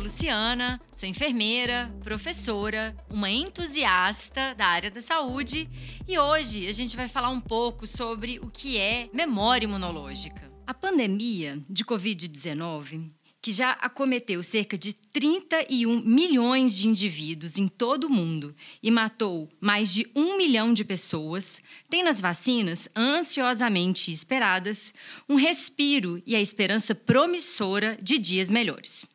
Luciana, sou enfermeira, professora, uma entusiasta da área da saúde e hoje a gente vai falar um pouco sobre o que é memória imunológica. A pandemia de Covid-19 que já acometeu cerca de 31 milhões de indivíduos em todo o mundo e matou mais de um milhão de pessoas, tem nas vacinas, ansiosamente esperadas, um respiro e a esperança promissora de dias melhores.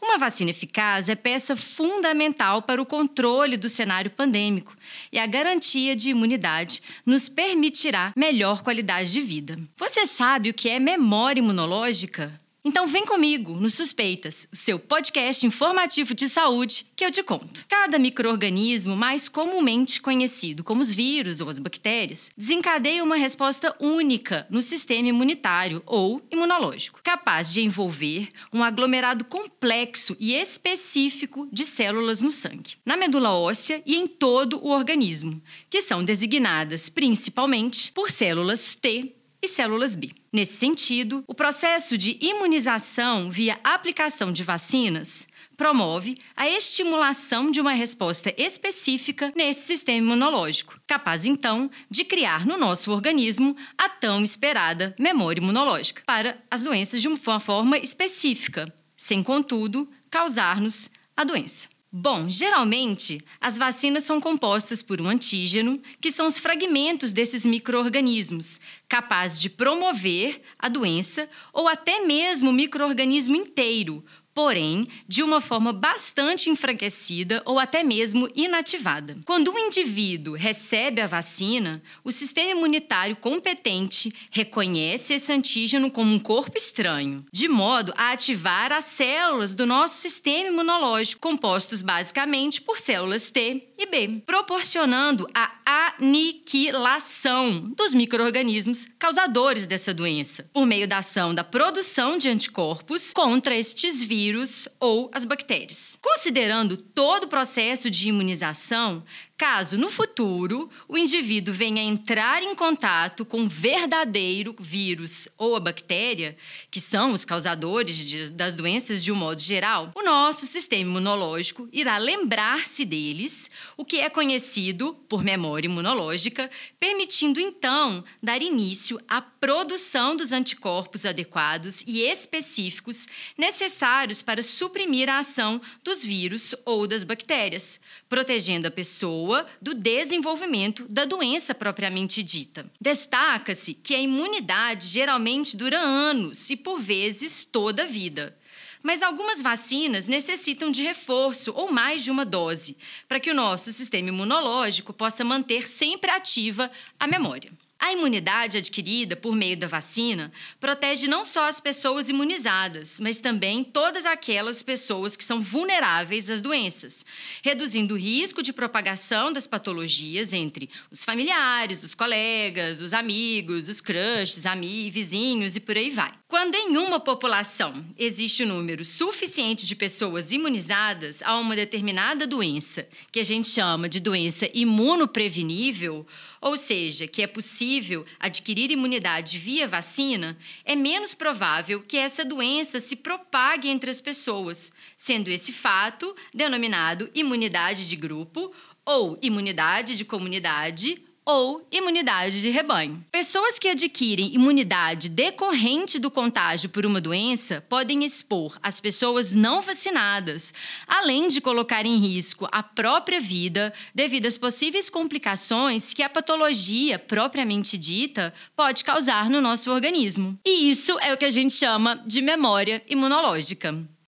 Uma vacina eficaz é peça fundamental para o controle do cenário pandêmico e a garantia de imunidade nos permitirá melhor qualidade de vida. Você sabe o que é memória imunológica? Então vem comigo no Suspeitas, o seu podcast informativo de saúde que eu te conto. Cada microorganismo, mais comumente conhecido como os vírus ou as bactérias, desencadeia uma resposta única no sistema imunitário ou imunológico, capaz de envolver um aglomerado complexo e específico de células no sangue, na medula óssea e em todo o organismo, que são designadas principalmente por células T e células B. Nesse sentido, o processo de imunização via aplicação de vacinas promove a estimulação de uma resposta específica nesse sistema imunológico, capaz então de criar no nosso organismo a tão esperada memória imunológica para as doenças de uma forma específica, sem contudo causar-nos a doença. Bom, geralmente as vacinas são compostas por um antígeno, que são os fragmentos desses microorganismos, capazes de promover a doença ou até mesmo o microorganismo inteiro, porém de uma forma bastante enfraquecida ou até mesmo inativada. Quando um indivíduo recebe a vacina, o sistema imunitário competente reconhece esse antígeno como um corpo estranho, de modo a ativar as células do nosso sistema imunológico, compostos basicamente por células T e B, proporcionando a aniquilação dos microorganismos causadores dessa doença, por meio da ação da produção de anticorpos contra estes vírus ou as bactérias. Considerando todo o processo de imunização, Caso no futuro o indivíduo venha entrar em contato com verdadeiro vírus ou a bactéria, que são os causadores de, das doenças de um modo geral, o nosso sistema imunológico irá lembrar-se deles, o que é conhecido por memória imunológica, permitindo então dar início à produção dos anticorpos adequados e específicos necessários para suprimir a ação dos vírus ou das bactérias, protegendo a pessoa pessoa do desenvolvimento da doença propriamente dita. Destaca-se que a imunidade geralmente dura anos e, por vezes, toda a vida. Mas algumas vacinas necessitam de reforço ou mais de uma dose, para que o nosso sistema imunológico possa manter sempre ativa a memória. A imunidade adquirida por meio da vacina protege não só as pessoas imunizadas, mas também todas aquelas pessoas que são vulneráveis às doenças, reduzindo o risco de propagação das patologias entre os familiares, os colegas, os amigos, os crushes, amigos, vizinhos e por aí vai. Quando em uma população existe um número suficiente de pessoas imunizadas a uma determinada doença, que a gente chama de doença imunoprevenível, ou seja, que é possível adquirir imunidade via vacina, é menos provável que essa doença se propague entre as pessoas, sendo esse fato denominado imunidade de grupo ou imunidade de comunidade ou imunidade de rebanho. Pessoas que adquirem imunidade decorrente do contágio por uma doença podem expor as pessoas não vacinadas, além de colocar em risco a própria vida devido às possíveis complicações que a patologia propriamente dita pode causar no nosso organismo. E isso é o que a gente chama de memória imunológica.